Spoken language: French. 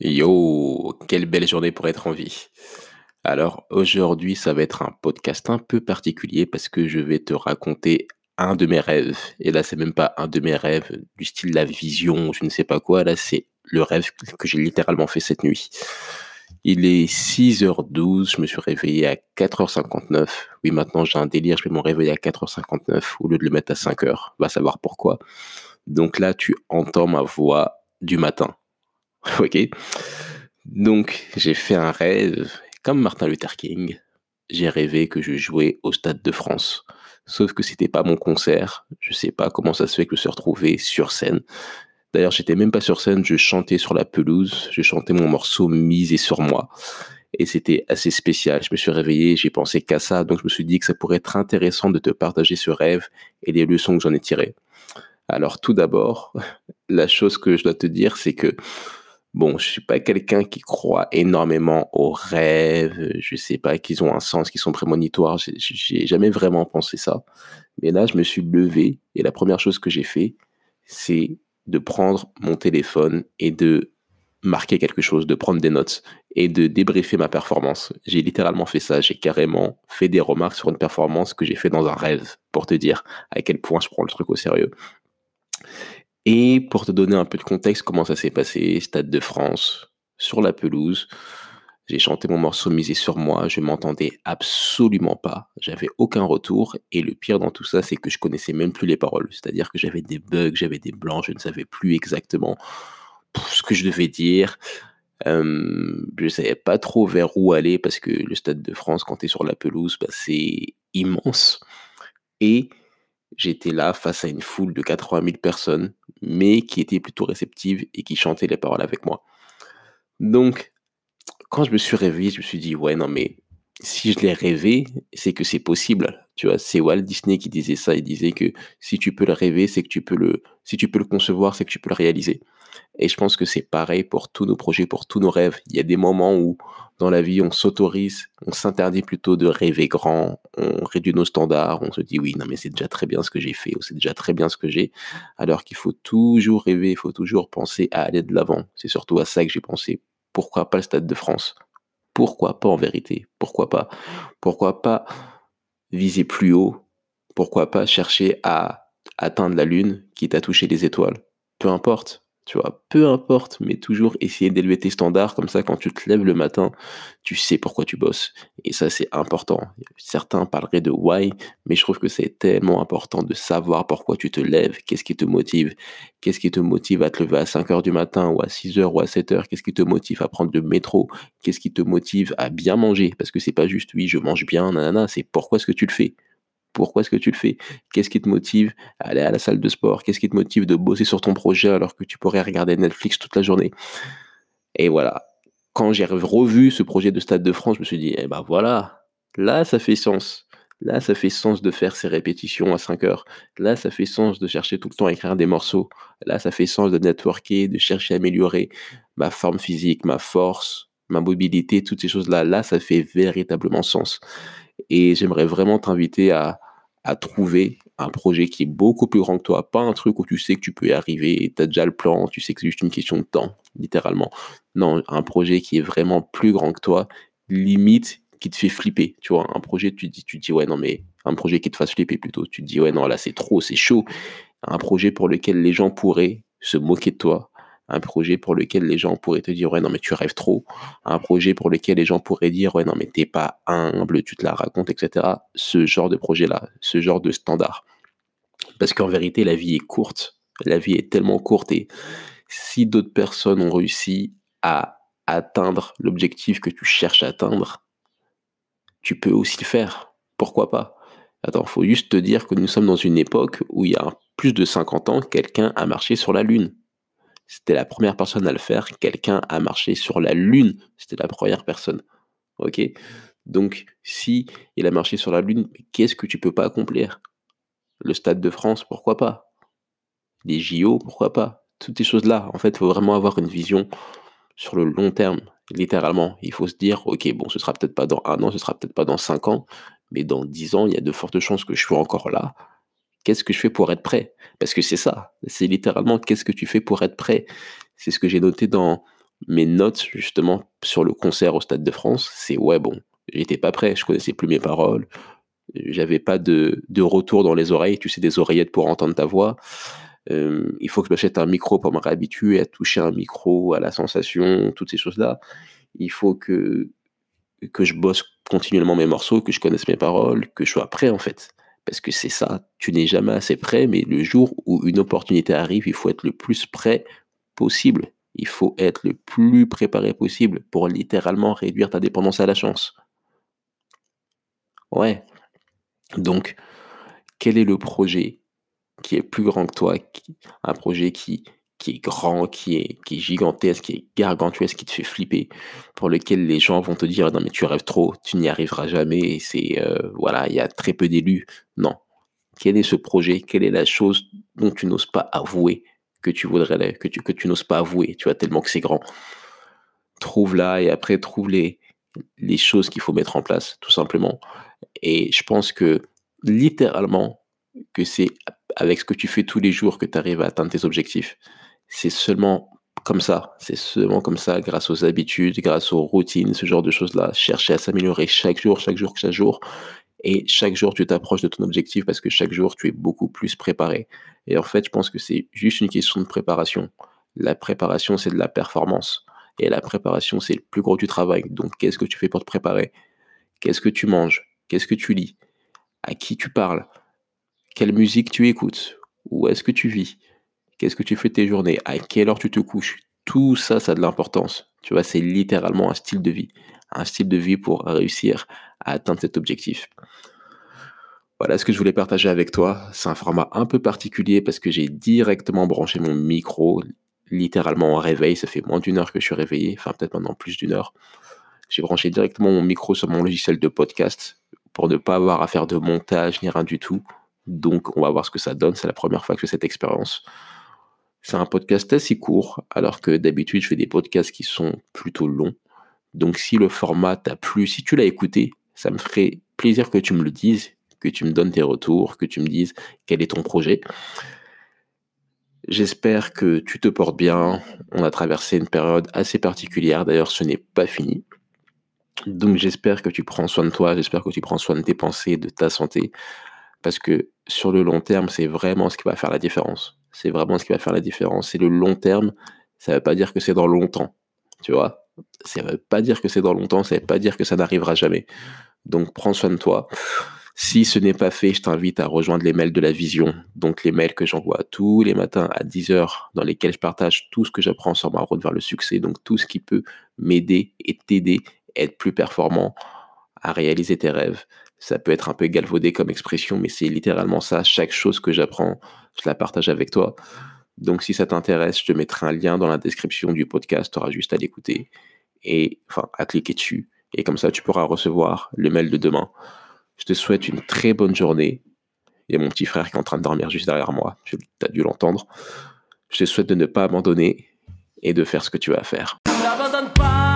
Yo, quelle belle journée pour être en vie. Alors aujourd'hui, ça va être un podcast un peu particulier parce que je vais te raconter un de mes rêves. Et là, c'est même pas un de mes rêves du style la vision, je ne sais pas quoi. Là, c'est le rêve que j'ai littéralement fait cette nuit. Il est 6h12, je me suis réveillé à 4h59. Oui, maintenant j'ai un délire, je vais me réveiller à 4h59 au lieu de le mettre à 5h. Va savoir pourquoi. Donc là, tu entends ma voix du matin. ok Donc, j'ai fait un rêve, comme Martin Luther King. J'ai rêvé que je jouais au Stade de France. Sauf que c'était pas mon concert. Je sais pas comment ça se fait que je me suis retrouvé sur scène. D'ailleurs, j'étais même pas sur scène, je chantais sur la pelouse. Je chantais mon morceau Misé sur moi. Et c'était assez spécial. Je me suis réveillé, j'ai pensé qu'à ça. Donc, je me suis dit que ça pourrait être intéressant de te partager ce rêve et les leçons que j'en ai tirées. Alors, tout d'abord, la chose que je dois te dire, c'est que Bon, je suis pas quelqu'un qui croit énormément aux rêves, je sais pas qu'ils ont un sens, qu'ils sont prémonitoires, j'ai jamais vraiment pensé ça. Mais là, je me suis levé et la première chose que j'ai fait, c'est de prendre mon téléphone et de marquer quelque chose, de prendre des notes et de débriefer ma performance. J'ai littéralement fait ça, j'ai carrément fait des remarques sur une performance que j'ai fait dans un rêve pour te dire à quel point je prends le truc au sérieux. Et pour te donner un peu de contexte, comment ça s'est passé, Stade de France, sur la pelouse, j'ai chanté mon morceau Misé sur moi, je m'entendais absolument pas, j'avais aucun retour, et le pire dans tout ça, c'est que je connaissais même plus les paroles, c'est-à-dire que j'avais des bugs, j'avais des blancs, je ne savais plus exactement ce que je devais dire, je ne savais pas trop vers où aller, parce que le Stade de France, quand tu es sur la pelouse, bah, c'est immense, et j'étais là face à une foule de 80 000 personnes, mais qui étaient plutôt réceptives et qui chantaient les paroles avec moi. Donc, quand je me suis réveillé, je me suis dit, ouais, non, mais si je l'ai rêvé, c'est que c'est possible. Tu vois, c'est Walt Disney qui disait ça. Il disait que si tu peux le rêver, c'est que tu peux le, si tu peux le concevoir, c'est que tu peux le réaliser. Et je pense que c'est pareil pour tous nos projets, pour tous nos rêves. Il y a des moments où, dans la vie, on s'autorise, on s'interdit plutôt de rêver grand, on réduit nos standards, on se dit oui, non, mais c'est déjà très bien ce que j'ai fait, ou c'est déjà très bien ce que j'ai. Alors qu'il faut toujours rêver, il faut toujours penser à aller de l'avant. C'est surtout à ça que j'ai pensé. Pourquoi pas le Stade de France? Pourquoi pas en vérité? Pourquoi pas? Pourquoi pas viser plus haut? Pourquoi pas chercher à atteindre la lune qui t'a touché les étoiles? Peu importe. Tu vois, peu importe, mais toujours essayer d'élever tes standards, comme ça quand tu te lèves le matin, tu sais pourquoi tu bosses. Et ça, c'est important. Certains parleraient de why, mais je trouve que c'est tellement important de savoir pourquoi tu te lèves, qu'est-ce qui te motive, qu'est-ce qui te motive à te lever à 5 heures du matin, ou à 6 heures, ou à 7 heures, qu'est-ce qui te motive à prendre le métro, qu'est-ce qui te motive à bien manger, parce que c'est pas juste, oui, je mange bien, nanana, c'est pourquoi est-ce que tu le fais? Pourquoi est-ce que tu le fais? Qu'est-ce qui te motive à aller à la salle de sport? Qu'est-ce qui te motive de bosser sur ton projet alors que tu pourrais regarder Netflix toute la journée? Et voilà. Quand j'ai revu ce projet de Stade de France, je me suis dit, eh ben voilà, là ça fait sens. Là, ça fait sens de faire ces répétitions à 5 heures. Là, ça fait sens de chercher tout le temps à écrire des morceaux. Là, ça fait sens de networker, de chercher à améliorer ma forme physique, ma force, ma mobilité, toutes ces choses-là. Là, ça fait véritablement sens. Et j'aimerais vraiment t'inviter à, trouver un projet qui est beaucoup plus grand que toi, pas un truc où tu sais que tu peux y arriver, tu as déjà le plan, tu sais que c'est juste une question de temps, littéralement. Non, un projet qui est vraiment plus grand que toi, limite qui te fait flipper, tu vois, un projet tu dis tu dis ouais non mais un projet qui te fasse flipper plutôt, tu te dis ouais non là c'est trop, c'est chaud, un projet pour lequel les gens pourraient se moquer de toi, un projet pour lequel les gens pourraient te dire ouais non mais tu rêves trop, un projet pour lequel les gens pourraient dire ouais non mais t'es pas humble, tu te la racontes, etc. Ce genre de projet-là, ce genre de standard. Parce qu'en vérité, la vie est courte, la vie est tellement courte et si d'autres personnes ont réussi à atteindre l'objectif que tu cherches à atteindre, tu peux aussi le faire. Pourquoi pas? Attends, faut juste te dire que nous sommes dans une époque où il y a plus de 50 ans, quelqu'un a marché sur la Lune. C'était la première personne à le faire. Quelqu'un a marché sur la Lune. C'était la première personne. Ok? Donc, si il a marché sur la Lune, qu'est-ce que tu peux pas accomplir? Le Stade de France, pourquoi pas? Les JO, pourquoi pas? Toutes ces choses-là. En fait, il faut vraiment avoir une vision sur le long terme. Littéralement, il faut se dire, ok, bon, ce sera peut-être pas dans un an, ce sera peut-être pas dans cinq ans, mais dans dix ans, il y a de fortes chances que je sois encore là qu'est-ce que je fais pour être prêt? Parce que c'est ça, c'est littéralement qu'est-ce que tu fais pour être prêt? C'est ce que j'ai noté dans mes notes, justement, sur le concert au Stade de France, c'est ouais, bon, j'étais pas prêt, je connaissais plus mes paroles, j'avais pas de, de, retour dans les oreilles, tu sais, des oreillettes pour entendre ta voix. Il faut que je m'achète un micro pour me réhabituer à toucher un micro, à la sensation, toutes ces choses-là. Il faut que, que je bosse continuellement mes morceaux, que je connaisse mes paroles, que je sois prêt en fait. Parce que c'est ça, tu n'es jamais assez prêt, mais le jour où une opportunité arrive, il faut être le plus prêt possible. Il faut être le plus préparé possible pour littéralement réduire ta dépendance à la chance. Ouais. Donc, quel est le projet qui est plus grand que toi, un projet qui, qui est grand, qui est, qui est gigantesque, qui est gargantuesque, qui te fait flipper, pour lequel les gens vont te dire non mais tu rêves trop, tu n'y arriveras jamais, c'est euh, voilà, il y a très peu d'élus. Non. Quel est ce projet? Quelle est la chose dont tu n'oses pas avouer que tu voudrais, que tu, que tu n'oses pas avouer, tu vois, tellement que c'est grand? Trouve-la et après trouve les, les choses qu'il faut mettre en place, tout simplement. Et je pense que littéralement, que c'est avec ce que tu fais tous les jours que tu arrives à atteindre tes objectifs. C'est seulement comme ça, c'est seulement comme ça, grâce aux habitudes, grâce aux routines, ce genre de choses-là. Chercher à s'améliorer chaque jour, chaque jour, chaque jour. Et chaque jour, tu t'approches de ton objectif parce que chaque jour, tu es beaucoup plus préparé. Et en fait, je pense que c'est juste une question de préparation. La préparation, c'est de la performance. Et la préparation, c'est le plus gros du travail. Donc, qu'est-ce que tu fais pour te préparer? Qu'est-ce que tu manges? Qu'est-ce que tu lis? À qui tu parles? Quelle musique tu écoutes? Où est-ce que tu vis? Qu'est-ce que tu fais tes journées? À quelle heure tu te couches? Tout ça, ça a de l'importance. Tu vois, c'est littéralement un style de vie. Un style de vie pour réussir à atteindre cet objectif. Voilà ce que je voulais partager avec toi. C'est un format un peu particulier parce que j'ai directement branché mon micro, littéralement en réveil. Ça fait moins d'une heure que je suis réveillé, enfin peut-être maintenant plus d'une heure. J'ai branché directement mon micro sur mon logiciel de podcast pour ne pas avoir à faire de montage ni rien du tout. Donc on va voir ce que ça donne. C'est la première fois que je fais cette expérience. C'est un podcast assez court, alors que d'habitude je fais des podcasts qui sont plutôt longs. Donc si le format t'a plu, si tu l'as écouté, ça me ferait plaisir que tu me le dises, que tu me donnes tes retours, que tu me dises quel est ton projet. J'espère que tu te portes bien. On a traversé une période assez particulière. D'ailleurs, ce n'est pas fini. Donc j'espère que tu prends soin de toi, j'espère que tu prends soin de tes pensées, de ta santé. Parce que sur le long terme, c'est vraiment ce qui va faire la différence. C'est vraiment ce qui va faire la différence. C'est le long terme, ça ne veut pas dire que c'est dans longtemps. Tu vois Ça ne veut pas dire que c'est dans longtemps, ça ne veut pas dire que ça n'arrivera jamais. Donc prends soin de toi. Si ce n'est pas fait, je t'invite à rejoindre les mails de la vision, donc les mails que j'envoie tous les matins à 10h, dans lesquels je partage tout ce que j'apprends sur ma route vers le succès, donc tout ce qui peut m'aider et t'aider à être plus performant, à réaliser tes rêves. Ça peut être un peu galvaudé comme expression, mais c'est littéralement ça. Chaque chose que j'apprends, je la partage avec toi. Donc si ça t'intéresse, je te mettrai un lien dans la description du podcast, tu auras juste à l'écouter et enfin à cliquer dessus. Et comme ça, tu pourras recevoir le mail de demain. Je te souhaite une très bonne journée. Il y a mon petit frère qui est en train de dormir juste derrière moi. Tu as dû l'entendre. Je te souhaite de ne pas abandonner et de faire ce que tu as à faire. N'abandonne pas